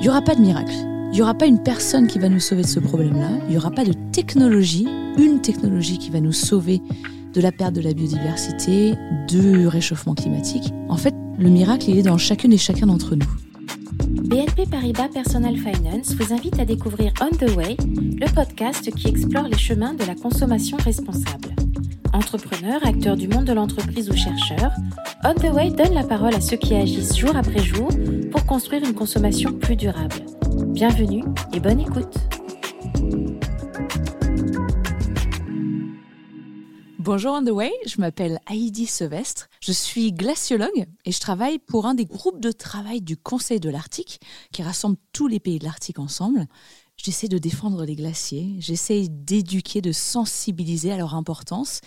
Il n'y aura pas de miracle. Il n'y aura pas une personne qui va nous sauver de ce problème-là. Il n'y aura pas de technologie, une technologie qui va nous sauver de la perte de la biodiversité, du réchauffement climatique. En fait, le miracle, il est dans chacune et chacun d'entre nous. BNP Paribas Personal Finance vous invite à découvrir On the Way, le podcast qui explore les chemins de la consommation responsable. Entrepreneurs, acteurs du monde de l'entreprise ou chercheurs, On the Way donne la parole à ceux qui agissent jour après jour pour construire une consommation plus durable. Bienvenue et bonne écoute. Bonjour On the Way, je m'appelle Heidi Sevestre, je suis glaciologue et je travaille pour un des groupes de travail du Conseil de l'Arctique qui rassemble tous les pays de l'Arctique ensemble. J'essaie de défendre les glaciers, j'essaie d'éduquer, de sensibiliser à leur importance.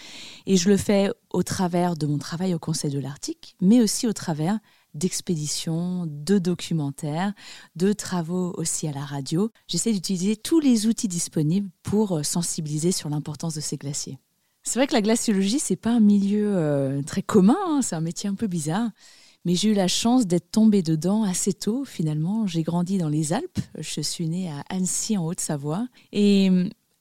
Et je le fais au travers de mon travail au Conseil de l'Arctique, mais aussi au travers d'expéditions, de documentaires, de travaux aussi à la radio. J'essaie d'utiliser tous les outils disponibles pour euh, sensibiliser sur l'importance de ces glaciers. C'est vrai que la glaciologie, c'est pas un milieu euh, très commun, hein, c'est un métier un peu bizarre. Mais j'ai eu la chance d'être tombée dedans assez tôt, finalement. J'ai grandi dans les Alpes. Je suis née à Annecy, en Haute-Savoie. Et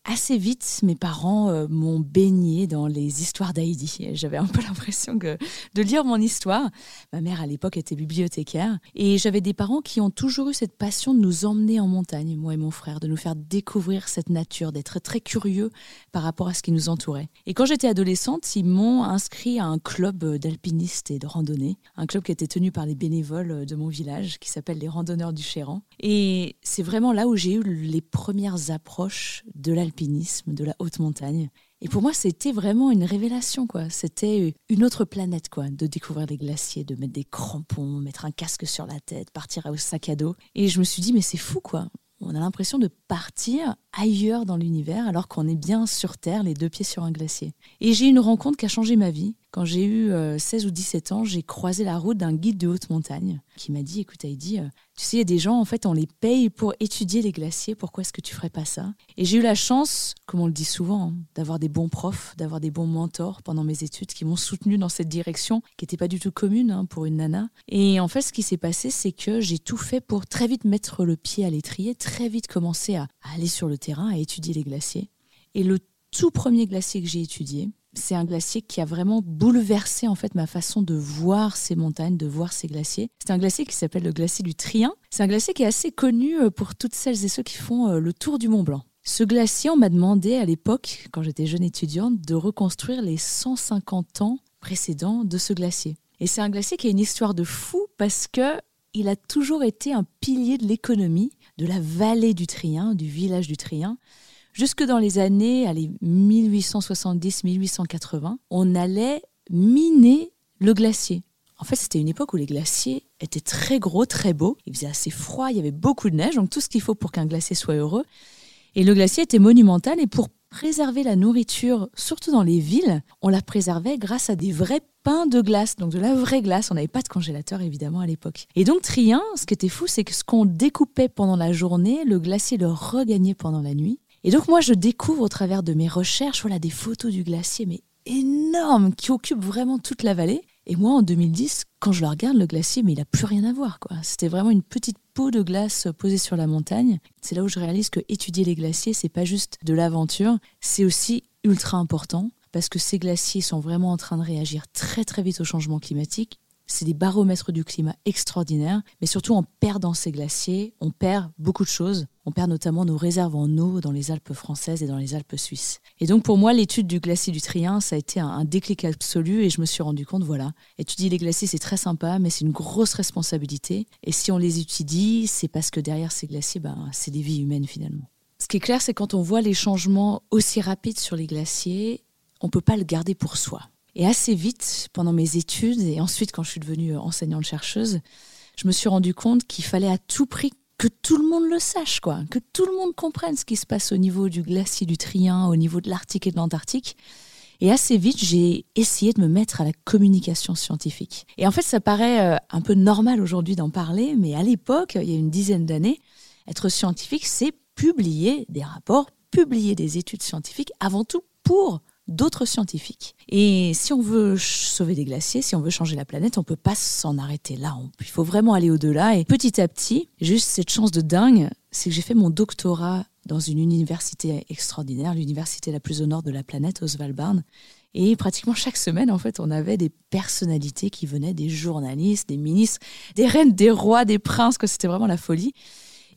assez vite, mes parents euh, m'ont baigné dans les histoires d'Heidi. J'avais un peu l'impression de lire mon histoire. Ma mère, à l'époque, était bibliothécaire. Et j'avais des parents qui ont toujours eu cette passion de nous emmener en montagne, moi et mon frère, de nous faire découvrir cette nature, d'être très curieux par rapport à ce qui nous entourait. Et quand j'étais adolescente, ils m'ont inscrit à un club d'alpinistes et de randonnée, un club qui était tenu par les bénévoles de mon village, qui s'appelle les Randonneurs du Chéran. Et c'est vraiment là où j'ai eu les premières approches de l'alpinisme de la haute montagne. Et pour moi, c'était vraiment une révélation, quoi. C'était une autre planète, quoi, de découvrir des glaciers, de mettre des crampons, mettre un casque sur la tête, partir au sac à dos. Et je me suis dit, mais c'est fou, quoi. On a l'impression de partir ailleurs dans l'univers alors qu'on est bien sur Terre, les deux pieds sur un glacier. Et j'ai une rencontre qui a changé ma vie. Quand j'ai eu 16 euh, ou 17 ans, j'ai croisé la route d'un guide de haute montagne qui m'a dit Écoute, Heidi, euh, tu sais, il y a des gens, en fait, on les paye pour étudier les glaciers, pourquoi est-ce que tu ferais pas ça? Et j'ai eu la chance, comme on le dit souvent, hein, d'avoir des bons profs, d'avoir des bons mentors pendant mes études qui m'ont soutenu dans cette direction qui n'était pas du tout commune hein, pour une nana. Et en fait, ce qui s'est passé, c'est que j'ai tout fait pour très vite mettre le pied à l'étrier, très vite commencer à aller sur le terrain, à étudier les glaciers. Et le tout premier glacier que j'ai étudié, c'est un glacier qui a vraiment bouleversé en fait ma façon de voir ces montagnes, de voir ces glaciers. C'est un glacier qui s'appelle le glacier du Trien. C'est un glacier qui est assez connu euh, pour toutes celles et ceux qui font euh, le tour du Mont Blanc. Ce glacier, on m'a demandé à l'époque, quand j'étais jeune étudiante, de reconstruire les 150 ans précédents de ce glacier. Et c'est un glacier qui a une histoire de fou parce que il a toujours été un pilier de l'économie de la vallée du Trien, du village du Trien. Jusque dans les années 1870-1880, on allait miner le glacier. En fait, c'était une époque où les glaciers étaient très gros, très beaux. Il faisait assez froid, il y avait beaucoup de neige, donc tout ce qu'il faut pour qu'un glacier soit heureux. Et le glacier était monumental et pour préserver la nourriture, surtout dans les villes, on la préservait grâce à des vrais pains de glace, donc de la vraie glace. On n'avait pas de congélateur évidemment à l'époque. Et donc Trien, ce qui était fou, c'est que ce qu'on découpait pendant la journée, le glacier le regagnait pendant la nuit. Et donc moi, je découvre au travers de mes recherches voilà, des photos du glacier, mais énormes, qui occupent vraiment toute la vallée. Et moi, en 2010, quand je le regarde, le glacier, mais il n'a plus rien à voir. quoi. C'était vraiment une petite peau de glace posée sur la montagne. C'est là où je réalise que étudier les glaciers, c'est pas juste de l'aventure, c'est aussi ultra important parce que ces glaciers sont vraiment en train de réagir très très vite au changement climatique c'est des baromètres du climat extraordinaires, mais surtout en perdant ces glaciers, on perd beaucoup de choses. On perd notamment nos réserves en eau dans les Alpes françaises et dans les Alpes suisses. Et donc pour moi, l'étude du glacier du Trien, ça a été un, déclic absolu et je me suis rendu compte, voilà, étudier les glaciers, c'est très sympa, mais c'est une grosse responsabilité. Et si on les étudie, c'est parce que derrière ces glaciers, ben, c'est des vies humaines finalement. Ce qui est clair, c'est quand on voit les changements aussi rapides sur les glaciers, on ne peut pas le garder pour soi. Et assez vite, pendant mes études et ensuite quand je suis devenue enseignante-chercheuse, je me suis rendu compte qu'il fallait à tout prix que tout le monde le sache, quoi, que tout le monde comprenne ce qui se passe au niveau du glacier du Trien, au niveau de l'Arctique et de l'Antarctique. Et assez vite, j'ai essayé de me mettre à la communication scientifique. Et en fait, ça paraît euh, un peu normal aujourd'hui d'en parler, mais à l'époque, il y a une dizaine d'années, être scientifique, c'est publier des rapports, publier des études scientifiques, avant tout pour d'autres scientifiques. Et si on veut sauver des glaciers, si on veut changer la planète, on peut pas s'en arrêter là. il faut vraiment aller au-delà. Et petit à petit, juste cette chance de dingue, c'est que j'ai fait mon doctorat dans une université extraordinaire, l'université la plus au nord de la planète, Oswald Et pratiquement chaque semaine, en fait, on avait des personnalités qui venaient, des journalistes, des ministres, des reines, des rois, des princes, que c'était vraiment la folie.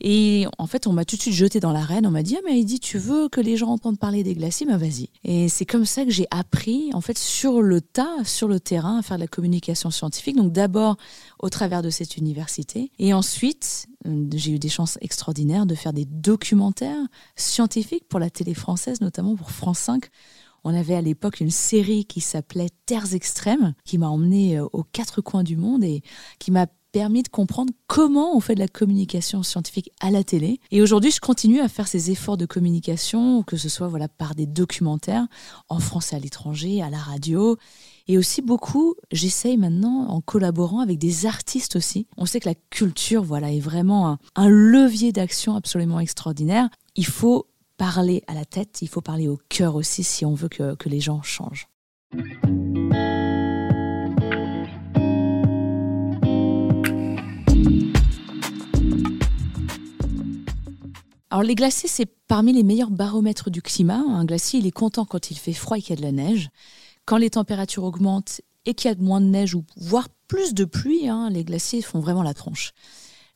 Et en fait, on m'a tout de suite jeté dans l'arène. On m'a dit, ah, mais dit, tu veux que les gens entendent parler des glaciers? Ben vas-y. Et c'est comme ça que j'ai appris, en fait, sur le tas, sur le terrain, à faire de la communication scientifique. Donc d'abord au travers de cette université. Et ensuite, euh, j'ai eu des chances extraordinaires de faire des documentaires scientifiques pour la télé française, notamment pour France 5. On avait à l'époque une série qui s'appelait Terres extrêmes, qui m'a emmené euh, aux quatre coins du monde et qui m'a permis de comprendre comment on fait de la communication scientifique à la télé. Et aujourd'hui, je continue à faire ces efforts de communication, que ce soit voilà par des documentaires en France et à l'étranger, à la radio. Et aussi beaucoup, j'essaye maintenant en collaborant avec des artistes aussi. On sait que la culture, voilà, est vraiment un, levier d'action absolument extraordinaire. Il faut parler à la tête, il faut parler au cœur aussi si on veut que les gens changent. Alors les glaciers, c'est parmi les meilleurs baromètres du climat. Un glacier, il est content quand il fait froid et qu'il y a de la neige. Quand les températures augmentent et qu'il y a moins de neige ou voire plus de pluie, hein, les glaciers font vraiment la tronche.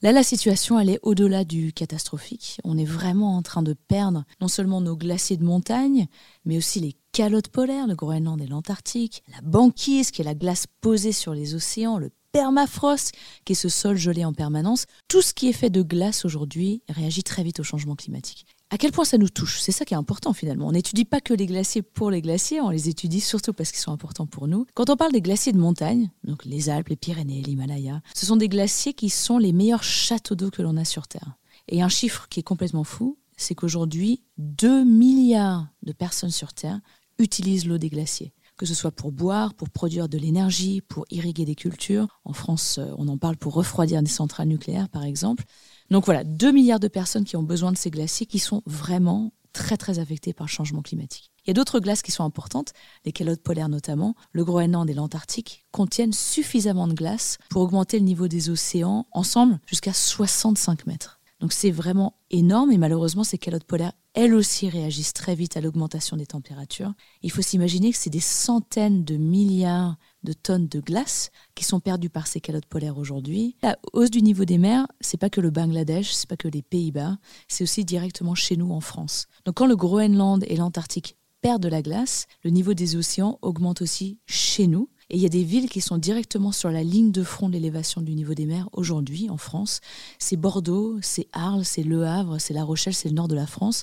Là, la situation, elle est au-delà du catastrophique. On est vraiment en train de perdre non seulement nos glaciers de montagne, mais aussi les calottes polaires, le Groenland et l'Antarctique, la banquise, qui est la glace posée sur les océans, le permafrost, qui est ce sol gelé en permanence. Tout ce qui est fait de glace aujourd'hui réagit très vite au changement climatique. À quel point ça nous touche? C'est ça qui est important finalement. On n'étudie pas que les glaciers pour les glaciers, on les étudie surtout parce qu'ils sont importants pour nous. Quand on parle des glaciers de montagne, donc les Alpes, les Pyrénées, l'Himalaya, ce sont des glaciers qui sont les meilleurs châteaux d'eau que l'on a sur Terre. Et un chiffre qui est complètement fou, c'est qu'aujourd'hui, 2 milliards de personnes sur Terre utilisent l'eau des glaciers que ce soit pour boire, pour produire de l'énergie, pour irriguer des cultures. En France, euh, on en parle pour refroidir des centrales nucléaires, par exemple. Donc voilà, 2 milliards de personnes qui ont besoin de ces glaciers qui sont vraiment très très affectées par le changement climatique. Il y a d'autres glaces qui sont importantes, les calottes polaires notamment. Le Groenland et l'Antarctique contiennent suffisamment de glace pour augmenter le niveau des océans ensemble jusqu'à 65 mètres. Donc c'est vraiment énorme et malheureusement ces calottes polaires, elles aussi réagissent très vite à l'augmentation des températures. Il faut s'imaginer que c'est des centaines de milliards de tonnes de glace qui sont perdues par ces calottes polaires aujourd'hui. La hausse du niveau des mers, c'est pas que le Bangladesh, c'est pas que les Pays-Bas, c'est aussi directement chez nous en France. Donc quand le Groenland et l'Antarctique perdent de la glace, le niveau des océans augmente aussi chez nous. Et il y a des villes qui sont directement sur la ligne de front de l'élévation du niveau des mers aujourd'hui en France. C'est Bordeaux, c'est Arles, c'est Le Havre, c'est La Rochelle, c'est le nord de la France.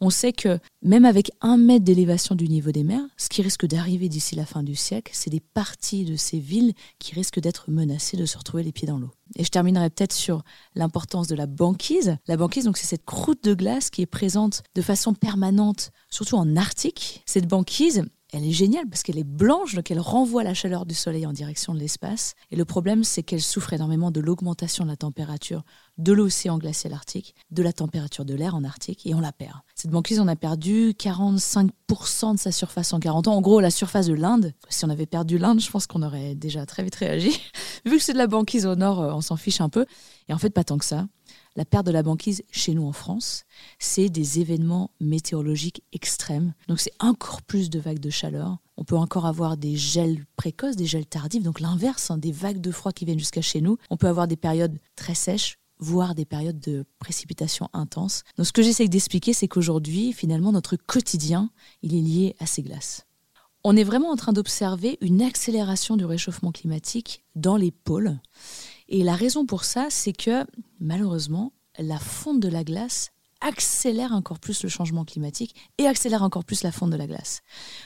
On sait que même avec un mètre d'élévation du niveau des mers, ce qui risque d'arriver d'ici la fin du siècle, c'est des parties de ces villes qui risquent d'être menacées de se retrouver les pieds dans l'eau. Et je terminerai peut-être sur l'importance de la banquise. La banquise, donc, c'est cette croûte de glace qui est présente de façon permanente, surtout en Arctique. Cette banquise, elle est géniale parce qu'elle est blanche, donc elle renvoie la chaleur du soleil en direction de l'espace. Et le problème, c'est qu'elle souffre énormément de l'augmentation de la température de l'océan glacial arctique, de la température de l'air en Arctique, et on la perd. Cette banquise, on a perdu 45% de sa surface en 40 ans. En gros, la surface de l'Inde, si on avait perdu l'Inde, je pense qu'on aurait déjà très vite réagi. Vu que c'est de la banquise au nord, euh, on s'en fiche un peu. Et en fait, pas tant que ça la perte de la banquise chez nous en France, c'est des événements météorologiques extrêmes. Donc c'est encore plus de vagues de chaleur. On peut encore avoir des gels précoces, des gels tardifs, donc l'inverse, hein, des vagues de froid qui viennent jusqu'à chez nous. On peut avoir des périodes très sèches, voire des périodes de précipitations intenses. Donc ce que j'essaie d'expliquer, c'est qu'aujourd'hui, finalement, notre quotidien, il est lié à ces glaces. On est vraiment en train d'observer une accélération du réchauffement climatique dans les pôles. Et la raison pour ça, c'est que malheureusement, la fonte de la glace accélère encore plus le changement climatique et accélère encore plus la fonte de la glace.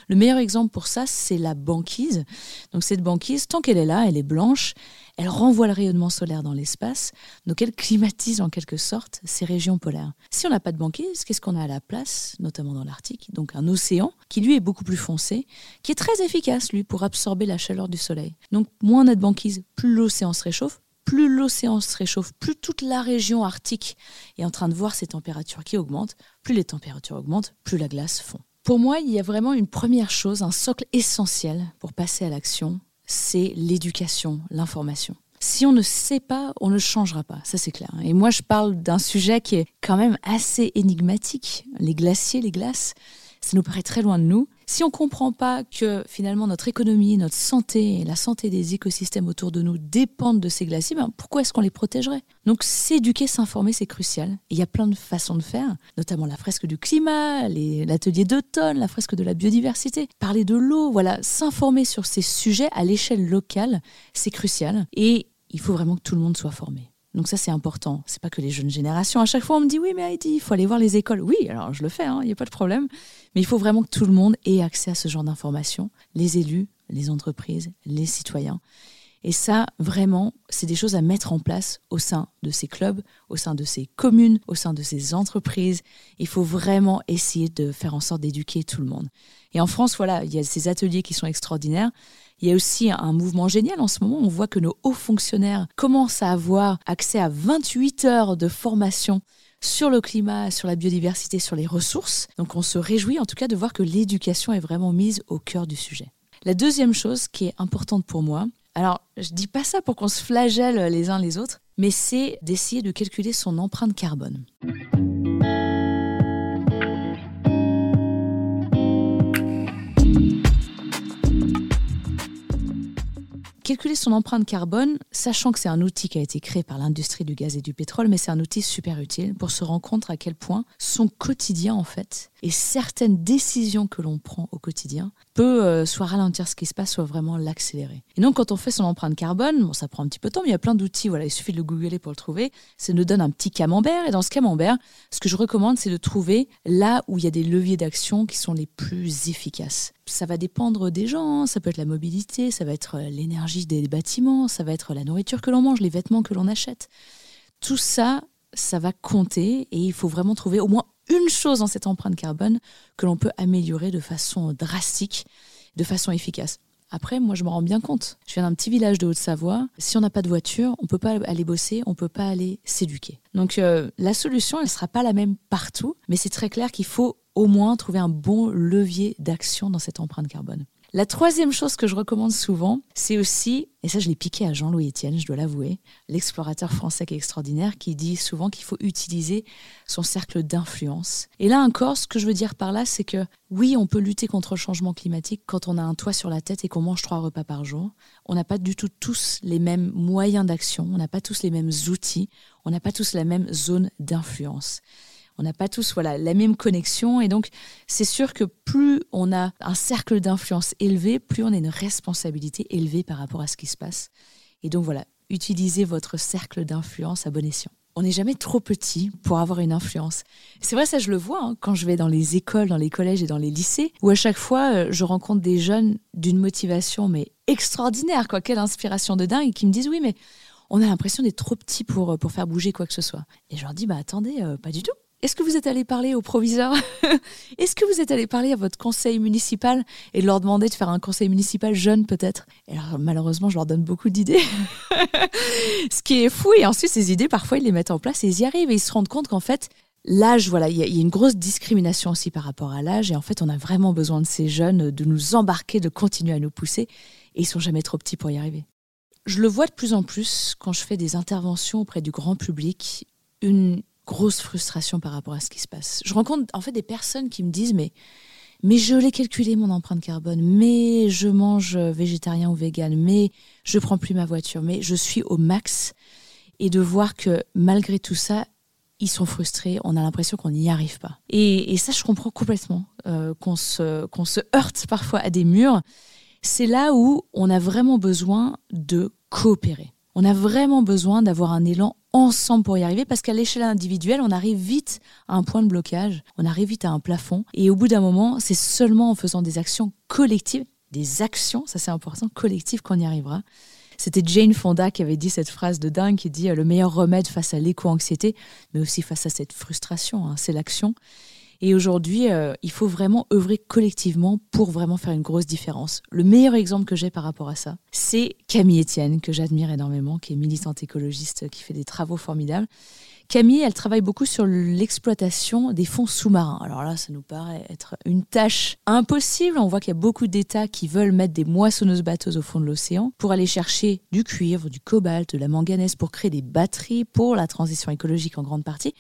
Le meilleur exemple pour ça, c'est la banquise. Donc cette banquise, tant qu'elle est là, elle est blanche, elle renvoie le rayonnement solaire dans l'espace, donc elle climatise en quelque sorte ces régions polaires. Si on n'a pas de banquise, qu'est-ce qu'on a à la place, notamment dans l'Arctique? Donc un océan qui lui est beaucoup plus foncé, qui est très efficace lui pour absorber la chaleur du soleil. Donc moins on a de banquise, plus l'océan se réchauffe, plus l'océan se réchauffe, plus toute la région arctique est en train de voir ces températures qui augmentent, plus les températures augmentent, plus la glace fond. Pour moi, il y a vraiment une première chose, un socle essentiel pour passer à l'action, c'est l'éducation, l'information. Si on ne sait pas, on ne changera pas, ça c'est clair. Et moi, je parle d'un sujet qui est quand même assez énigmatique, les glaciers, les glaces ça nous paraît très loin de nous. Si on ne comprend pas que finalement notre économie, notre santé et la santé des écosystèmes autour de nous dépendent de ces glaciers, ben pourquoi est-ce qu'on les protégerait? Donc s'éduquer, s'informer, c'est crucial. il y a plein de façons de faire, notamment la fresque du climat, l'atelier d'automne, la fresque de la biodiversité, parler de l'eau, voilà, s'informer sur ces sujets à l'échelle locale, c'est crucial. Et il faut vraiment que tout le monde soit formé. Donc ça, c'est important. C'est pas que les jeunes générations. À chaque fois, on me dit oui, mais Heidi, il faut aller voir les écoles. Oui, alors je le fais, il hein, n'y a pas de problème. Mais il faut vraiment que tout le monde ait accès à ce genre d'informations. Les élus, les entreprises, les citoyens. Et ça, vraiment, c'est des choses à mettre en place au sein de ces clubs, au sein de ces communes, au sein de ces entreprises. Il faut vraiment essayer de faire en sorte d'éduquer tout le monde. Et en France, voilà, il y a ces ateliers qui sont extraordinaires. Il y a aussi un mouvement génial en ce moment. On voit que nos hauts fonctionnaires commencent à avoir accès à 28 heures de formation sur le climat, sur la biodiversité, sur les ressources. Donc on se réjouit en tout cas de voir que l'éducation est vraiment mise au cœur du sujet. La deuxième chose qui est importante pour moi, alors je dis pas ça pour qu'on se flagelle les uns les autres, mais c'est d'essayer de calculer son empreinte carbone. Calculer son empreinte carbone, sachant que c'est un outil qui a été créé par l'industrie du gaz et du pétrole, mais c'est un outil super utile pour se rendre compte à quel point son quotidien, en fait, et certaines décisions que l'on prend au quotidien peut euh, soit ralentir ce qui se passe, soit vraiment l'accélérer. Et donc, quand on fait son empreinte carbone, bon, ça prend un petit peu de temps, mais il y a plein d'outils. Voilà, il suffit de le googler pour le trouver. Ça nous donne un petit camembert. Et dans ce camembert, ce que je recommande, c'est de trouver là où il y a des leviers d'action qui sont les plus efficaces. Ça va dépendre des gens. Hein. Ça peut être la mobilité, ça va être euh, l'énergie des bâtiments, ça va être la nourriture que l'on mange, les vêtements que l'on achète. Tout ça, ça va compter et il faut vraiment trouver au moins une chose dans cette empreinte carbone que l'on peut améliorer de façon drastique, de façon efficace. Après, moi, je me rends bien compte. Je viens d'un petit village de Haute-Savoie. Si on n'a pas de voiture, on ne peut pas aller bosser, on ne peut pas aller s'éduquer. Donc, euh, la solution, elle ne sera pas la même partout, mais c'est très clair qu'il faut au moins trouver un bon levier d'action dans cette empreinte carbone. La troisième chose que je recommande souvent, c'est aussi, et ça je l'ai piqué à Jean-Louis Etienne, je dois l'avouer, l'explorateur français qui est extraordinaire, qui dit souvent qu'il faut utiliser son cercle d'influence. Et là encore, ce que je veux dire par là, c'est que oui, on peut lutter contre le changement climatique quand on a un toit sur la tête et qu'on mange trois repas par jour. On n'a pas du tout tous les mêmes moyens d'action, on n'a pas tous les mêmes outils, on n'a pas tous la même zone d'influence on n'a pas tous voilà la même connexion et donc c'est sûr que plus on a un cercle d'influence élevé, plus on a une responsabilité élevée par rapport à ce qui se passe. Et donc voilà, utilisez votre cercle d'influence à bon escient. On n'est jamais trop petit pour avoir une influence. C'est vrai, ça je le vois hein, quand je vais dans les écoles, dans les collèges et dans les lycées, où à chaque fois euh, je rencontre des jeunes d'une motivation mais extraordinaire, quoi, quelle inspiration de dingue, qui me disent oui mais on a l'impression d'être trop petit pour, euh, pour faire bouger quoi que ce soit. Et je leur dis bah attendez, euh, pas du tout. Est-ce que vous êtes allé parler au proviseur Est-ce que vous êtes allé parler à votre conseil municipal et leur demander de faire un conseil municipal jeune peut-être? Alors malheureusement, je leur donne beaucoup d'idées. Ce qui est fou et ensuite ces idées parfois ils les mettent en place et ils y arrivent. Et ils se rendent compte qu'en fait L'âge, voilà, il y, a une grosse discrimination aussi par rapport à l'âge, et en fait, on a vraiment besoin de ces jeunes, de nous embarquer, de continuer à nous pousser, et ils sont jamais trop petits pour y arriver. Je le vois de plus en plus quand je fais des interventions auprès du grand public, une, grosse frustration par rapport à ce qui se passe. Je rencontre en fait des personnes qui me disent mais mais je l'ai calculé mon empreinte carbone, mais je mange végétarien ou vegan, mais je prends plus ma voiture, mais je suis au max et de voir que malgré tout ça, ils sont frustrés, on a l'impression qu'on n'y arrive pas. Et, ça, je comprends complètement euh, qu'on se, qu'on se heurte parfois à des murs. C'est là où on a vraiment besoin de coopérer. On a vraiment besoin d'avoir un élan ensemble pour y arriver parce qu'à l'échelle individuelle, on arrive vite à un point de blocage, on arrive vite à un plafond et au bout d'un moment, c'est seulement en faisant des actions collectives, des actions, ça c'est important, collectives qu'on y arrivera. C'était Jane Fonda qui avait dit cette phrase de dingue qui dit le meilleur remède face à l'éco-anxiété, mais aussi face à cette frustration, hein, c'est l'action. Et aujourd'hui, euh, il faut vraiment œuvrer collectivement pour vraiment faire une grosse différence. Le meilleur exemple que j'ai par rapport à ça, c'est Camille Etienne, que j'admire énormément, qui est militante écologiste, qui fait des travaux formidables Camille, elle travaille beaucoup sur l'exploitation des fonds sous-marins. Alors là, ça nous paraît être une tâche impossible. On voit qu'il y a beaucoup d'États qui veulent mettre des moissonneuses bateaux au fond de l'océan pour aller chercher du cuivre, du cobalt, de la manganèse pour créer des batteries pour la transition écologique en grande partie.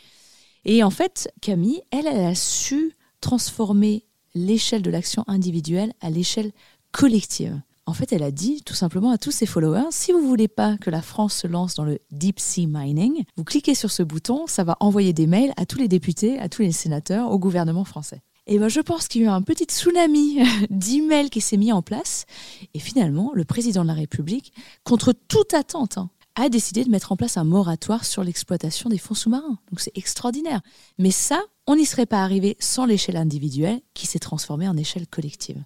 Et en fait, Camille, elle, elle a su transformer l'échelle de l'action individuelle à l'échelle collective. En fait, elle a dit tout simplement à tous ses followers, si vous voulez pas que la France se lance dans le deep sea mining, vous cliquez sur ce bouton, ça va envoyer des mails à tous les députés, à tous les sénateurs, au gouvernement français. Et ben, je pense qu'il y a eu un petit tsunami d'emails qui s'est mis en place. Et finalement, le président de la République, contre toute attente, hein, a décidé de mettre en place un moratoire sur l'exploitation des fonds sous-marins. Donc c'est extraordinaire. Mais ça, on n'y serait pas arrivé sans l'échelle individuelle qui s'est transformée en échelle collective.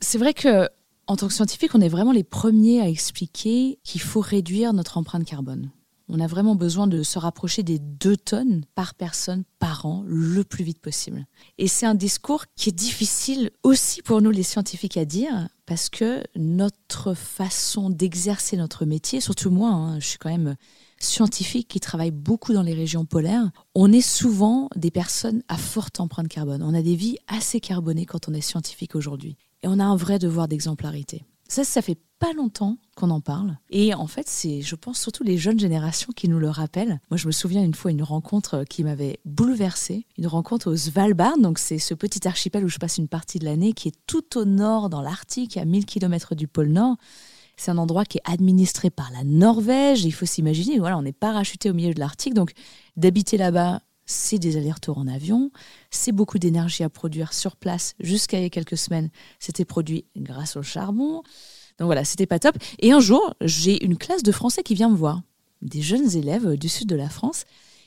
C'est vrai que tant que scientifique, on est vraiment les premiers à expliquer qu'il faut réduire notre empreinte carbone. On a vraiment besoin de se rapprocher des 2 tonnes par personne par an le plus vite possible. Et c'est un discours qui est difficile aussi pour nous les scientifiques à dire parce que notre façon d'exercer notre métier, surtout moi, hein, je suis quand même scientifique qui travaille beaucoup dans les régions polaires, on est souvent des personnes à forte empreinte carbone. On a des vies assez carbonées quand on est scientifique aujourd'hui. Et on a un vrai devoir d'exemplarité. Ça, ça fait pas longtemps qu'on en parle. Et en fait, c'est, je pense, surtout les jeunes générations qui nous le rappellent. Moi, je me souviens une fois une rencontre qui m'avait bouleversée. Une rencontre au Svalbard. Donc, c'est ce petit archipel où je passe une partie de l'année qui est tout au nord dans l'Arctique, à 1000 km du pôle Nord. C'est un endroit qui est administré par la Norvège. Il faut s'imaginer, voilà, on est parachuté au milieu de l'Arctique. Donc, d'habiter là-bas, c'est des allers-retours en avion, c'est beaucoup d'énergie à produire sur place. Jusqu'à il y a quelques semaines, c'était produit grâce au charbon. Donc voilà, c'était pas top. Et un jour, j'ai une classe de français qui vient me voir, des jeunes élèves du sud de la France.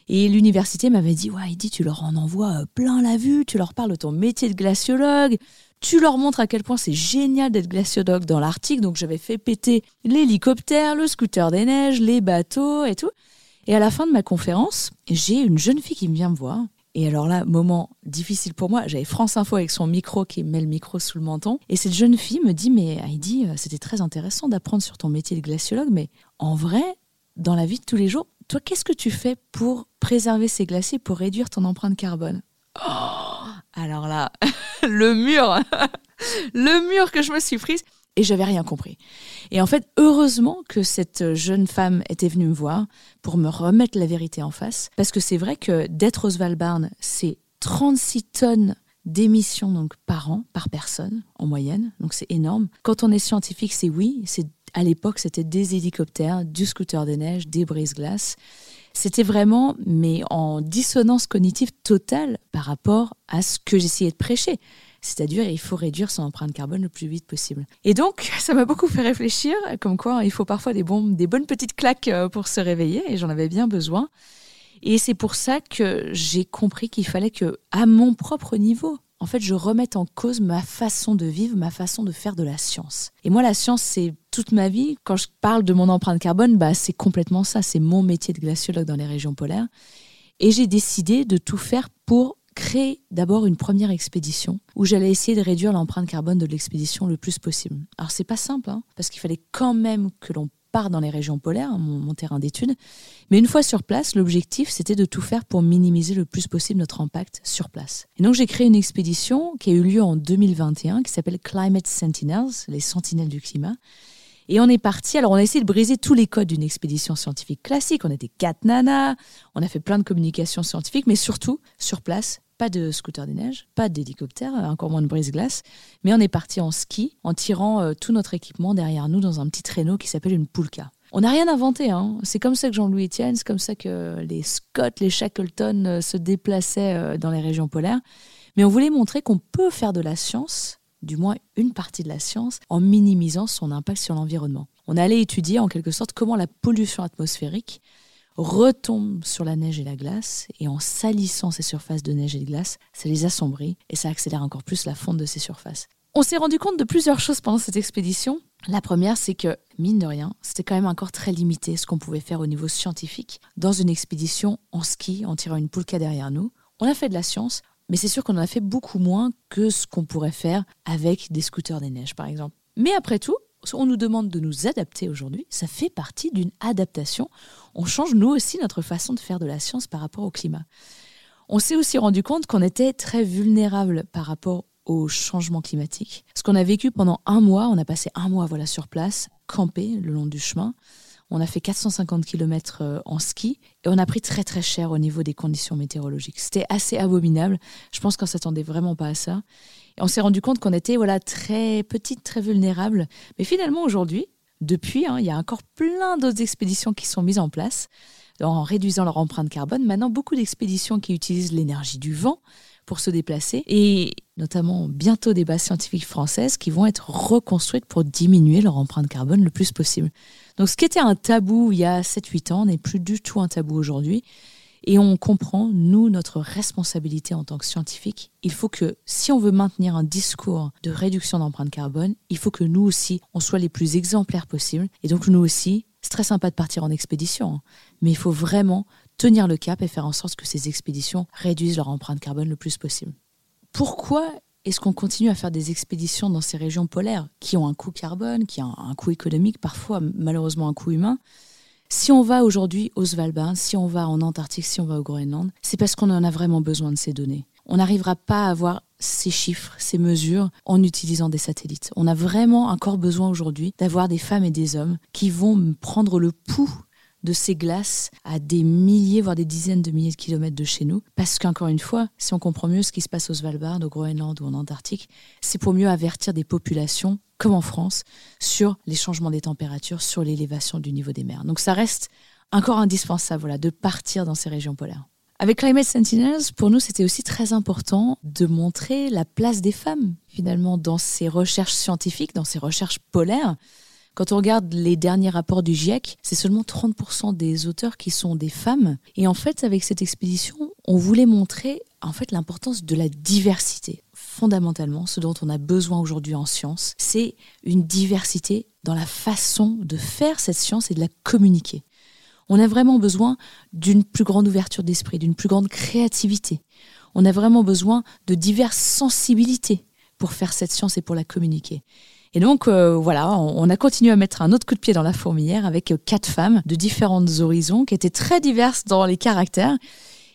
Et l'université m'avait dit, ouais, dit, tu leur en envoies euh, plein la vue, tu leur parles de ton métier de glaciologue, tu leur montres à quel point c'est génial d'être glaciologue dans l'Arctique. Donc j'avais fait péter l'hélicoptère, le scooter des neiges, les bateaux et tout. Et à la fin de ma conférence, j'ai une jeune fille qui me vient me voir. Et alors là, moment difficile pour moi, j'avais France Info avec son micro qui met le micro sous le menton. Et cette jeune fille me dit, mais Heidi, c'était très intéressant d'apprendre sur ton métier de glaciologue, mais en vrai, dans la vie de tous les jours, toi, qu'est-ce que tu fais pour préserver ces glaciers, pour réduire ton empreinte carbone? Oh Alors là, le mur, le mur que je me suis prise et j'avais rien compris. Et en fait, heureusement que cette jeune femme était venue me voir pour me remettre la vérité en face, parce que c'est vrai que d'être au Svalbard, c'est 36 tonnes d'émissions donc par an, par personne en moyenne, donc c'est énorme. Quand on est scientifique, c'est oui, c'est à l'époque c'était des hélicoptères, du scooter des neiges, des brise-glaces. C'était vraiment, mais en dissonance cognitive totale par rapport à ce que j'essayais de prêcher. C'est-à-dire, il faut réduire son empreinte carbone le plus vite possible. Et donc, ça m'a beaucoup fait réfléchir, comme quoi il faut parfois des, des bonnes petites claques euh, pour se réveiller, et j'en avais bien besoin. Et c'est pour ça que j'ai compris qu'il fallait que, à mon propre niveau, en fait, je remette en cause ma façon de vivre, ma façon de faire de la science. Et moi, la science, c'est toute ma vie. Quand je parle de mon empreinte carbone, bah, c'est complètement ça. C'est mon métier de glaciologue dans les régions polaires. Et j'ai décidé de tout faire pour créer d'abord une première expédition où j'allais essayer de réduire l'empreinte carbone de l'expédition le plus possible. Alors c'est pas simple, hein, parce qu'il fallait quand même que l'on parte dans les régions polaires, hein, mon, terrain d'étude. Mais une fois sur place, l'objectif c'était de tout faire pour minimiser le plus possible notre impact sur place. Et donc j'ai créé une expédition qui a eu lieu en 2021 qui s'appelle Climate Sentinels, les sentinelles du climat. Et on est parti. Alors, on a essayé de briser tous les codes d'une expédition scientifique classique. On était quatre nanas. On a fait plein de communications scientifiques, mais surtout, sur place, pas de scooter des neiges, pas d'hélicoptère, encore moins de brise-glace, mais on est parti en ski en tirant euh, tout notre équipement derrière nous dans un petit traîneau qui s'appelle une poulka. On n'a rien inventé, hein. c'est comme ça que Jean-Louis Etienne, c'est comme ça que les Scott, les Shackleton euh, se déplaçaient euh, dans les régions polaires. Mais on voulait montrer qu'on peut faire de la science, du moins une partie de la science, en minimisant son impact sur l'environnement. On allait étudier en quelque sorte comment la pollution atmosphérique retombe sur la neige et la glace, et en salissant ces surfaces de neige et de glace, ça les assombrit et ça accélère encore plus la fonte de ces surfaces. On s'est rendu compte de plusieurs choses pendant cette expédition. La première, c'est que, mine de rien, c'était quand même encore très limité ce qu'on pouvait faire au niveau scientifique dans une expédition en ski en tirant une poulka derrière nous. On a fait de la science mais c'est sûr qu'on en a fait beaucoup moins que ce qu'on pourrait faire avec des scooters des neiges, par exemple. Mais après tout, on nous demande de nous adapter aujourd'hui, ça fait partie d'une adaptation. On change nous aussi notre façon de faire de la science par rapport au climat. On s'est aussi rendu compte qu'on était très vulnérable par rapport au changement climatique. Ce qu'on a vécu pendant un mois, on a passé un mois voilà sur place, campé le long du chemin. On a fait 450 km euh, en ski et on a pris très très cher au niveau des conditions météorologiques. C'était assez abominable. Je pense qu'on s'attendait vraiment pas à ça. On s'est rendu compte qu'on était voilà très petite, très vulnérable. Mais finalement aujourd'hui, depuis, hein, il y a encore plein d'autres expéditions qui sont mises en place en réduisant leur empreinte carbone. Maintenant, beaucoup d'expéditions qui utilisent l'énergie du vent pour se déplacer et notamment bientôt des bases scientifiques françaises qui vont être reconstruites pour diminuer leur empreinte carbone le plus possible. Donc ce qui était un tabou il y a 7-8 ans n'est plus du tout un tabou aujourd'hui. Et on comprend, nous, notre responsabilité en tant que scientifiques. Il faut que, si on veut maintenir un discours de réduction d'empreinte carbone, il faut que nous aussi, on soit les plus exemplaires possibles. Et donc, nous aussi, c'est très sympa de partir en expédition, hein. mais il faut vraiment tenir le cap et faire en sorte que ces expéditions réduisent leur empreinte carbone le plus possible. Pourquoi est-ce qu'on continue à faire des expéditions dans ces régions polaires qui ont un coût carbone, qui ont un coût économique, parfois malheureusement un coût humain? Si on va aujourd'hui au Svalbard, si on va en Antarctique, si on va au Groenland, c'est parce qu'on en a vraiment besoin de ces données. On n'arrivera pas à avoir ces chiffres, ces mesures en utilisant des satellites. On a vraiment encore besoin aujourd'hui d'avoir des femmes et des hommes qui vont prendre le pouls de ces glaces à des milliers, voire des dizaines de milliers de kilomètres de chez nous. Parce qu'encore une fois, si on comprend mieux ce qui se passe au Svalbard, au Groenland ou en Antarctique, c'est pour mieux avertir des populations, comme en France, sur les changements des températures, sur l'élévation du niveau des mers. Donc ça reste encore indispensable voilà, de partir dans ces régions polaires. Avec Climate Sentinels, pour nous, c'était aussi très important de montrer la place des femmes, finalement, dans ces recherches scientifiques, dans ces recherches polaires. Quand on regarde les derniers rapports du GIEC, c'est seulement 30% des auteurs qui sont des femmes. Et en fait, avec cette expédition, on voulait montrer en fait l'importance de la diversité. Fondamentalement, ce dont on a besoin aujourd'hui en science, c'est une diversité dans la façon de faire cette science et de la communiquer. On a vraiment besoin d'une plus grande ouverture d'esprit, d'une plus grande créativité. On a vraiment besoin de diverses sensibilités pour faire cette science et pour la communiquer. Et donc euh, voilà, on, a continué à mettre un autre coup de pied dans la fourmilière avec euh, quatre femmes de différents horizons qui étaient très diverses dans les caractères.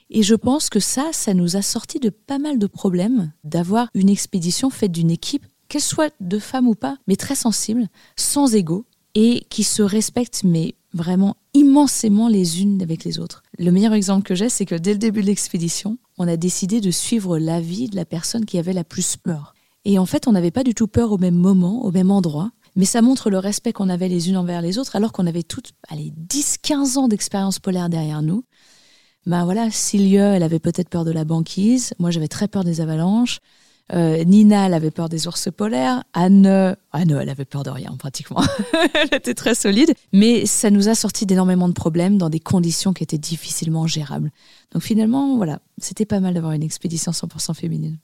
Et je pense que ça, ça nous a sorti de pas mal de problèmes d'avoir une expédition faite d'une équipe, qu'elle soit de femmes ou pas, mais très sensible, sans ego, et qui se respectent, mais vraiment immensément les unes avec les autres. Le meilleur exemple que j'ai, c'est que dès le début de l'expédition, on a décidé de suivre l'avis de la personne qui avait la plus peur. Et en fait, on n'avait pas du tout peur au même moment, au même endroit. Mais ça montre le respect qu'on avait les unes envers les autres, alors qu'on avait toutes, allez, 10-15 ans d'expérience polaire derrière nous. Ben voilà, Cilia, elle avait peut-être peur de la banquise. Moi, j'avais très peur des avalanches. Euh, Nina, elle avait peur des ours polaires. Anne, Anne, elle avait peur de rien pratiquement. elle était très solide. Mais ça nous a sorti d'énormément de problèmes dans des conditions qui étaient difficilement gérables. Donc finalement, voilà, c'était pas mal d'avoir une expédition 100% féminine.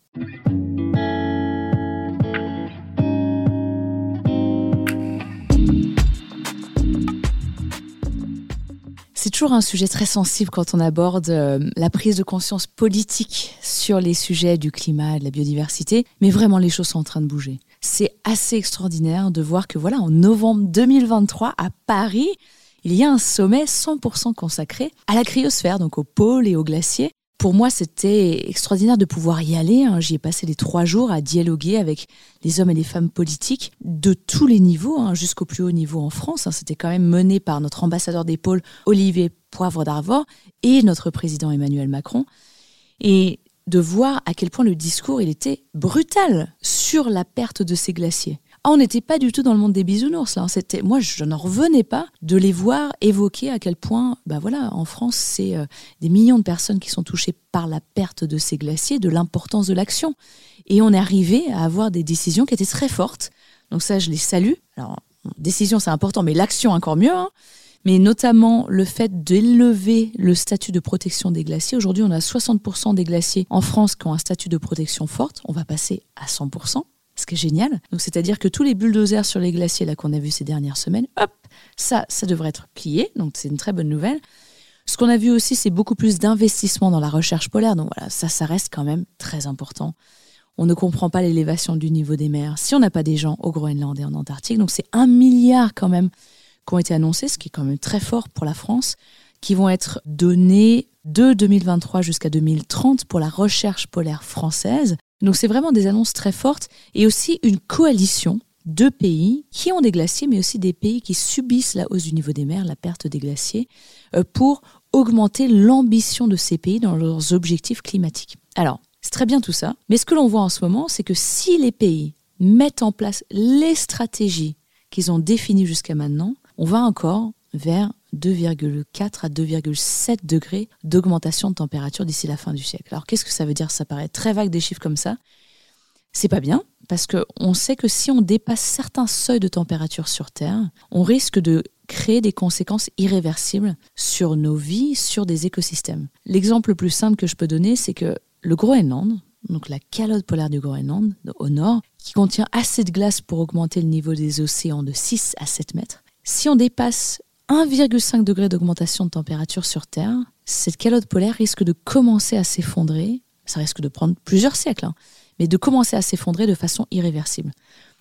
C'est toujours un sujet très sensible quand on aborde euh, la prise de conscience politique sur les sujets du climat et de la biodiversité, mais vraiment les choses sont en train de bouger. C'est assez extraordinaire de voir que voilà, en novembre 2023 à Paris, il y a un sommet 100% consacré à la cryosphère, donc au pôle et aux glaciers, pour moi, c'était extraordinaire de pouvoir y aller. Hein. J'y ai passé les trois jours à dialoguer avec les hommes et les femmes politiques de tous les niveaux, hein, jusqu'au plus haut niveau en France. Hein. C'était quand même mené par notre ambassadeur des pôles, Olivier Poivre d'Arvor, et notre président Emmanuel Macron. Et de voir à quel point le discours il était brutal sur la perte de ces glaciers. Ah, on n'était pas du tout dans le monde des bisounours là. C'était moi, je n'en revenais pas de les voir évoquer à quel point, bah voilà, en France, c'est euh, des millions de personnes qui sont touchées par la perte de ces glaciers, de l'importance de l'action. Et on est arrivé à avoir des décisions qui étaient très fortes. Donc ça, je les salue. Alors, décision, c'est important, mais l'action encore mieux. Hein. mais notamment le fait d'élever le statut de protection des glaciers. Aujourd'hui, on a 60% des glaciers en France qui ont un statut de protection forte. On va passer à 100% ce qui est génial. Donc, c'est-à-dire que tous les bulldozers sur les glaciers là qu'on a vus ces dernières semaines, hop, ça, ça devrait être plié. Donc, c'est une très bonne nouvelle. Ce qu'on a vu aussi, c'est beaucoup plus d'investissement dans la recherche polaire. Donc voilà, ça, ça reste quand même très important. On ne comprend pas l'élévation du niveau des mers si on n'a pas des gens au Groenland et en Antarctique. Donc c'est un milliard quand même qui ont été annoncés, ce qui est quand même très fort pour la France, qui vont être donnés de 2023 jusqu'à 2030 pour la recherche polaire française. Donc c'est vraiment des annonces très fortes et aussi une coalition de pays qui ont des glaciers, mais aussi des pays qui subissent la hausse du niveau des mers, la perte des glaciers, euh, pour augmenter l'ambition de ces pays dans leurs objectifs climatiques. Alors, c'est très bien tout ça, mais ce que l'on voit en ce moment, c'est que si les pays mettent en place les stratégies qu'ils ont définies jusqu'à maintenant, on va encore vers 2,4 à 2,7 degrés d'augmentation de température d'ici la fin du siècle. Alors qu'est-ce que ça veut dire? Ça paraît très vague des chiffres comme ça. C'est pas bien parce qu'on sait que si on dépasse certains seuils de température sur Terre, on risque de créer des conséquences irréversibles sur nos vies, sur des écosystèmes. L'exemple le plus simple que je peux donner, c'est que le Groenland, donc la calotte polaire du Groenland, au nord, qui contient assez de glace pour augmenter le niveau des océans de 6 à 7 mètres, si on dépasse 1,5 degré d'augmentation de température sur Terre, cette calotte polaire risque de commencer à s'effondrer. Ça risque de prendre plusieurs siècles, hein, mais de commencer à s'effondrer de façon irréversible.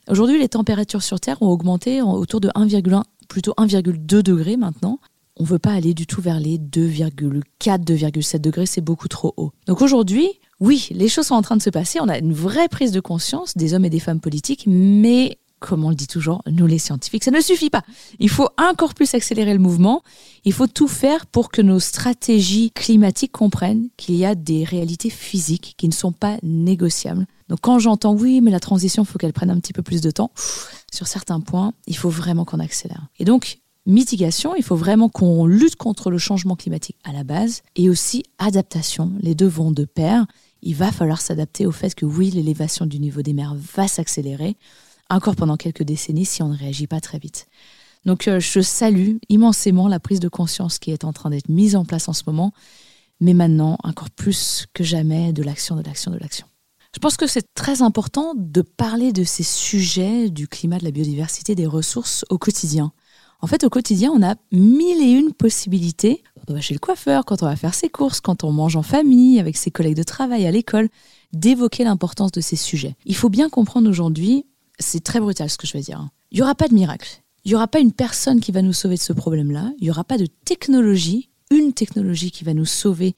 Aujourd'hui, les températures sur Terre ont augmenté autour de 1,1, plutôt 1,2 degrés maintenant. On ne veut pas aller du tout vers les 2,4, 2,7 degrés, c'est beaucoup trop haut. Donc aujourd'hui, oui, les choses sont en train de se passer, on a une vraie prise de conscience des hommes et des femmes politiques, mais comme on le dit toujours, nous les scientifiques, ça ne suffit pas. Il faut encore plus accélérer le mouvement. Il faut tout faire pour que nos stratégies climatiques comprennent qu'il y a des réalités physiques qui ne sont pas négociables. Donc quand j'entends oui, mais la transition, il faut qu'elle prenne un petit peu plus de temps, sur certains points, il faut vraiment qu'on accélère. Et donc, mitigation, il faut vraiment qu'on lutte contre le changement climatique à la base, et aussi adaptation. Les deux vont de pair. Il va falloir s'adapter au fait que oui, l'élévation du niveau des mers va s'accélérer encore pendant quelques décennies si on ne réagit pas très vite. Donc euh, je salue immensément la prise de conscience qui est en train d'être mise en place en ce moment, mais maintenant, encore plus que jamais, de l'action, de l'action, de l'action. Je pense que c'est très important de parler de ces sujets du climat, de la biodiversité, des ressources au quotidien. En fait, au quotidien, on a mille et une possibilités. Quand on va chez le coiffeur, quand on va faire ses courses, quand on mange en famille, avec ses collègues de travail, à l'école, d'évoquer l'importance de ces sujets. Il faut bien comprendre aujourd'hui c'est très brutal ce que je vais dire. Hein. Il n'y aura pas de miracle. Il n'y aura pas une personne qui va nous sauver de ce problème-là. Il n'y aura pas de technologie, une technologie qui va nous sauver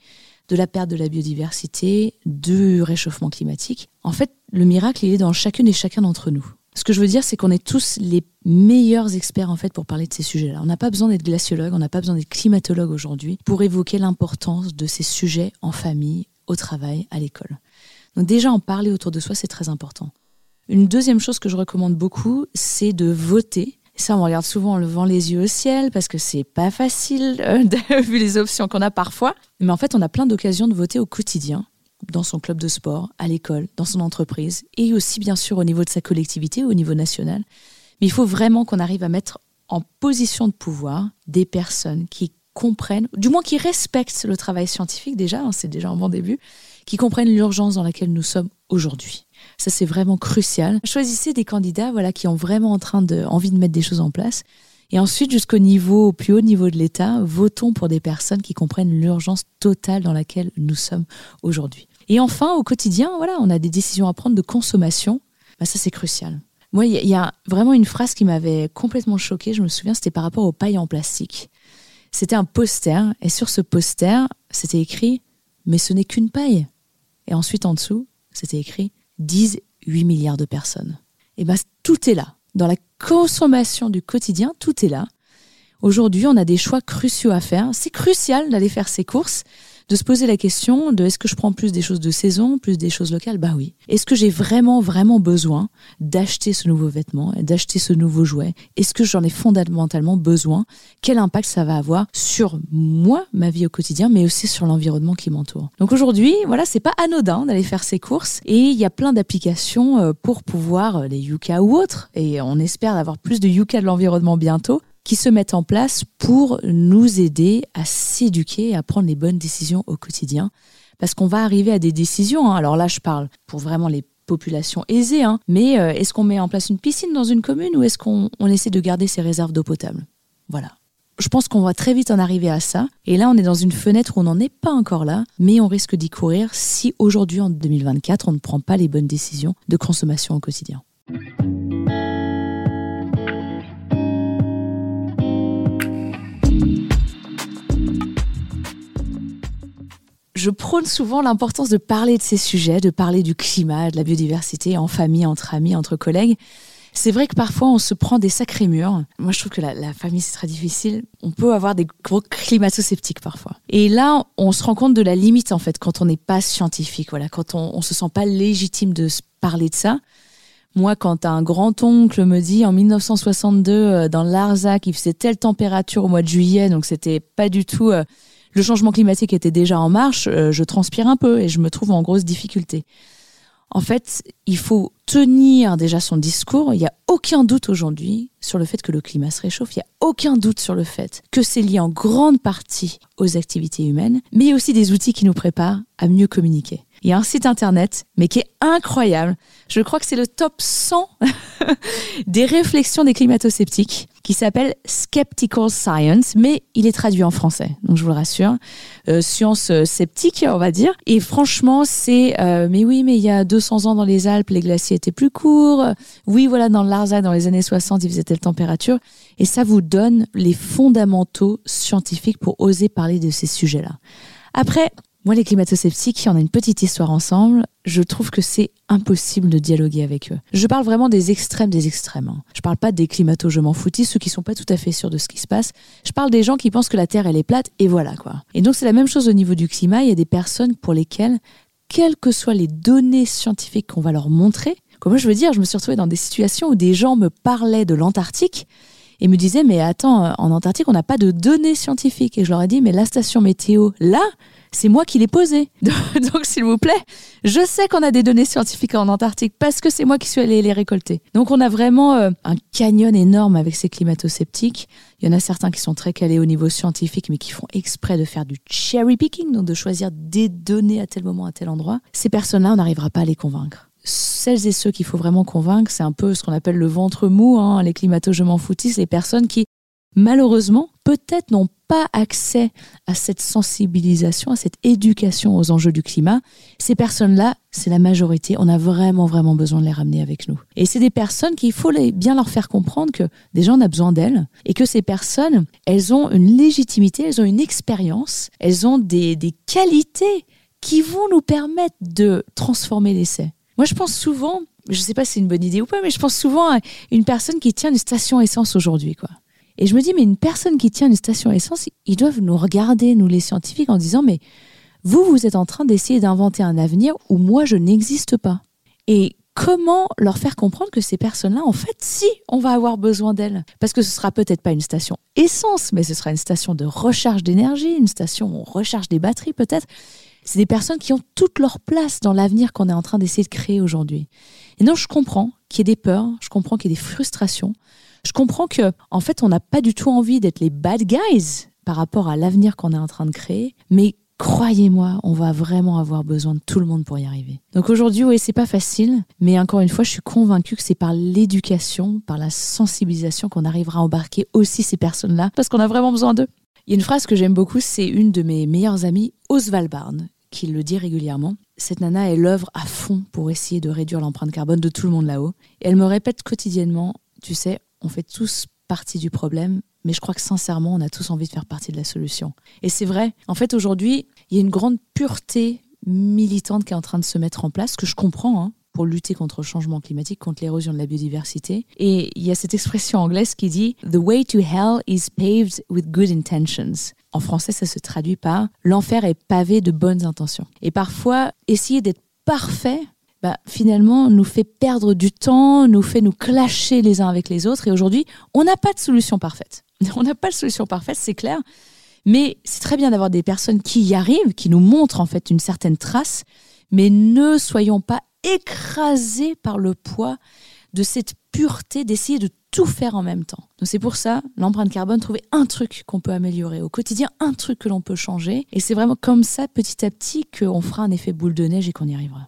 de la perte de la biodiversité, du réchauffement climatique. En fait, le miracle, il est dans chacune et chacun d'entre nous. Ce que je veux dire, c'est qu'on est tous les meilleurs experts en fait pour parler de ces sujets-là. On n'a pas besoin d'être glaciologue, on n'a pas besoin d'être climatologue aujourd'hui pour évoquer l'importance de ces sujets en famille, au travail, à l'école. Donc déjà en parler autour de soi, c'est très important. Une deuxième chose que je recommande beaucoup, c'est de voter. Ça, on regarde souvent en levant les yeux au ciel parce que c'est pas facile, euh, vu les options qu'on a parfois. Mais en fait, on a plein d'occasions de voter au quotidien, dans son club de sport, à l'école, dans son entreprise, et aussi bien sûr au niveau de sa collectivité, au niveau national. Mais il faut vraiment qu'on arrive à mettre en position de pouvoir des personnes qui comprennent, du moins qui respectent le travail scientifique déjà, hein, c'est déjà un bon début, qui comprennent l'urgence dans laquelle nous sommes aujourd'hui. Ça, c'est vraiment crucial. Choisissez des candidats voilà, qui ont vraiment en train de, envie de mettre des choses en place. Et ensuite, jusqu'au niveau, au plus haut niveau de l'État, votons pour des personnes qui comprennent l'urgence totale dans laquelle nous sommes aujourd'hui. Et enfin, au quotidien, voilà, on a des décisions à prendre de consommation. Bah, ça, c'est crucial. Moi, il y, y, a vraiment une phrase qui m'avait complètement choquée. Je me souviens, c'était par rapport aux pailles en plastique. C'était un poster, et sur ce poster, c'était écrit Mais ce n'est qu'une paille. Et ensuite, en dessous, c'était écrit 10, 8 milliards de personnes. Et bien, tout est là. Dans la consommation du quotidien, tout est là. Aujourd'hui, on a des choix cruciaux à faire. C'est crucial d'aller faire ses courses de se poser la question de est-ce que je prends plus des choses de saison, plus des choses locales? Bah oui. Est-ce que j'ai vraiment, vraiment besoin d'acheter ce nouveau vêtement, d'acheter ce nouveau jouet? Est-ce que j'en ai fondamentalement besoin? Quel impact ça va avoir sur moi, ma vie au quotidien, mais aussi sur l'environnement qui m'entoure? Donc aujourd'hui, voilà, c'est pas anodin d'aller faire ses courses et il y a plein d'applications euh, pour pouvoir, euh, les Yuka ou autres, et on espère avoir plus de Yuka de l'environnement bientôt, qui se mettent en place pour nous aider à s'éduquer et à prendre les bonnes décisions au quotidien. Parce qu'on va arriver à des décisions. Hein. Alors là, je parle pour vraiment les populations aisées. Hein. Mais euh, est-ce qu'on met en place une piscine dans une commune ou est-ce qu'on essaie de garder ses réserves d'eau potable? Voilà. je pense qu'on va très vite en arriver à ça. Et là, on est dans une fenêtre où on n'en est pas encore là, mais on risque d'y courir si aujourd'hui, en 2024, on ne prend pas les bonnes décisions de consommation au quotidien. Je prône souvent l'importance de parler de ces sujets, de parler du climat, de la biodiversité en famille, entre amis, entre collègues. C'est vrai que parfois on se prend des sacrés murs. Moi je trouve que la, famille c'est très difficile. On peut avoir des gros climato-sceptiques parfois. Et là on se rend compte de la limite en fait quand on n'est pas scientifique. Voilà, quand on, on se sent pas légitime de parler de ça. Moi, quand un grand-oncle me dit en 1962 euh, dans l'Arzac, il faisait telle température au mois de juillet, donc c'était pas du tout euh, le changement climatique était déjà en marche, euh, je transpire un peu et je me trouve en grosse difficulté. En fait, il faut tenir déjà son discours. Il n'y a aucun doute aujourd'hui sur le fait que le climat se réchauffe. Il n'y a aucun doute sur le fait que c'est lié en grande partie aux activités humaines, mais il y a aussi des outils qui nous préparent à mieux communiquer. Il y a un site internet, mais qui est incroyable. Je crois que c'est le top 100 des réflexions des climato-sceptiques qui s'appelle Skeptical Science, mais il est traduit en français, donc je vous le rassure. Euh, science euh, sceptique, on va dire. Et franchement, c'est euh, mais oui, mais il y a 200 ans dans les Alpes, les glaciers étaient plus courts. Oui, voilà, dans l'Arzac, dans les années 60, il faisait telle température. Et ça vous donne les fondamentaux scientifiques pour oser parler de ces sujets-là. Après, moi, les climato-sceptiques, on a une petite histoire ensemble. Je trouve que c'est impossible de dialoguer avec eux. Je parle vraiment des extrêmes des extrêmes. Hein. Je parle pas des climato je m'en foutis, ceux qui sont pas tout à fait sûrs de ce qui se passe. Je parle des gens qui pensent que la Terre elle est plate et voilà quoi. Et donc c'est la même chose au niveau du climat. Il y a des personnes pour lesquelles, quelles que soient les données scientifiques qu'on va leur montrer, comme je veux dire, je me suis retrouvée dans des situations où des gens me parlaient de l'Antarctique et me disaient mais attends, en Antarctique on n'a pas de données scientifiques. Et je leur ai dit mais la station météo là c'est moi qui l'ai posé. Donc, s'il vous plaît, je sais qu'on a des données scientifiques en Antarctique parce que c'est moi qui suis allé les récolter. Donc, on a vraiment euh, un canyon énorme avec ces climato-sceptiques. Il y en a certains qui sont très calés au niveau scientifique, mais qui font exprès de faire du cherry picking, donc de choisir des données à tel moment, à tel endroit. Ces personnes-là, on n'arrivera pas à les convaincre celles et ceux qu'il faut vraiment convaincre, c'est un peu ce qu'on appelle le ventre mou, hein, les climato je m'en foutis, les personnes qui malheureusement, peut-être n'ont pas accès à cette sensibilisation, à cette éducation aux enjeux du climat. Ces personnes-là, c'est la majorité. On a vraiment, vraiment besoin de les ramener avec nous. Et c'est des personnes qu'il faut bien leur faire comprendre que déjà on a besoin d'elles et que ces personnes, elles ont une légitimité, elles ont une expérience, elles ont des, des qualités qui vont nous permettre de transformer l'essai. Moi, je pense souvent, je sais pas si c'est une bonne idée ou pas, mais je pense souvent à une personne qui tient une station essence aujourd'hui, quoi. Et je me dis, mais une personne qui tient une station essence, ils doivent nous regarder, nous les scientifiques, en disant, mais vous, vous êtes en train d'essayer d'inventer un avenir où moi, je n'existe pas. Et comment leur faire comprendre que ces personnes-là, en fait, si, on va avoir besoin d'elles? Parce que ce sera peut-être pas une station essence, mais ce sera une station de recharge d'énergie, une station où on recharge des batteries peut-être. C'est des personnes qui ont toute leur place dans l'avenir qu'on est en train d'essayer de créer aujourd'hui. Et non, je comprends qu'il y ait des peurs, je comprends qu'il y ait des frustrations, je comprends que, en fait, on n'a pas du tout envie d'être les bad guys par rapport à l'avenir qu'on est en train de créer, mais croyez-moi, on va vraiment avoir besoin de tout le monde pour y arriver. Donc aujourd'hui, oui, c'est pas facile, mais encore une fois, je suis convaincue que c'est par l'éducation, par la sensibilisation qu'on arrivera à embarquer aussi ces personnes-là, parce qu'on a vraiment besoin d'eux. Il y a une phrase que j'aime beaucoup, c'est une de mes meilleures amies, Oswald Barnes, qui le dit régulièrement. Cette nana, elle œuvre à fond pour essayer de réduire l'empreinte carbone de tout le monde là-haut. Et elle me répète quotidiennement, tu sais, on fait tous partie du problème, mais je crois que sincèrement, on a tous envie de faire partie de la solution. Et c'est vrai, en fait, aujourd'hui, il y a une grande pureté militante qui est en train de se mettre en place, que je comprends, hein, pour lutter contre le changement climatique, contre l'érosion de la biodiversité. Et il y a cette expression anglaise qui dit The way to hell is paved with good intentions. En français, ça se traduit par L'enfer est pavé de bonnes intentions. Et parfois, essayer d'être parfait bah, finalement nous fait perdre du temps, nous fait nous clasher les uns avec les autres. Et aujourd'hui, on n'a pas de solution parfaite. On n'a pas de solution parfaite, c'est clair. Mais c'est très bien d'avoir des personnes qui y arrivent, qui nous montrent en fait une certaine trace. Mais ne soyons pas écrasés par le poids de cette pureté d'essayer de tout faire en même temps. Donc c'est pour ça, l'empreinte carbone, trouver un truc qu'on peut améliorer au quotidien, un truc que l'on peut changer. Et c'est vraiment comme ça, petit à petit, qu'on fera un effet boule de neige et qu'on y arrivera.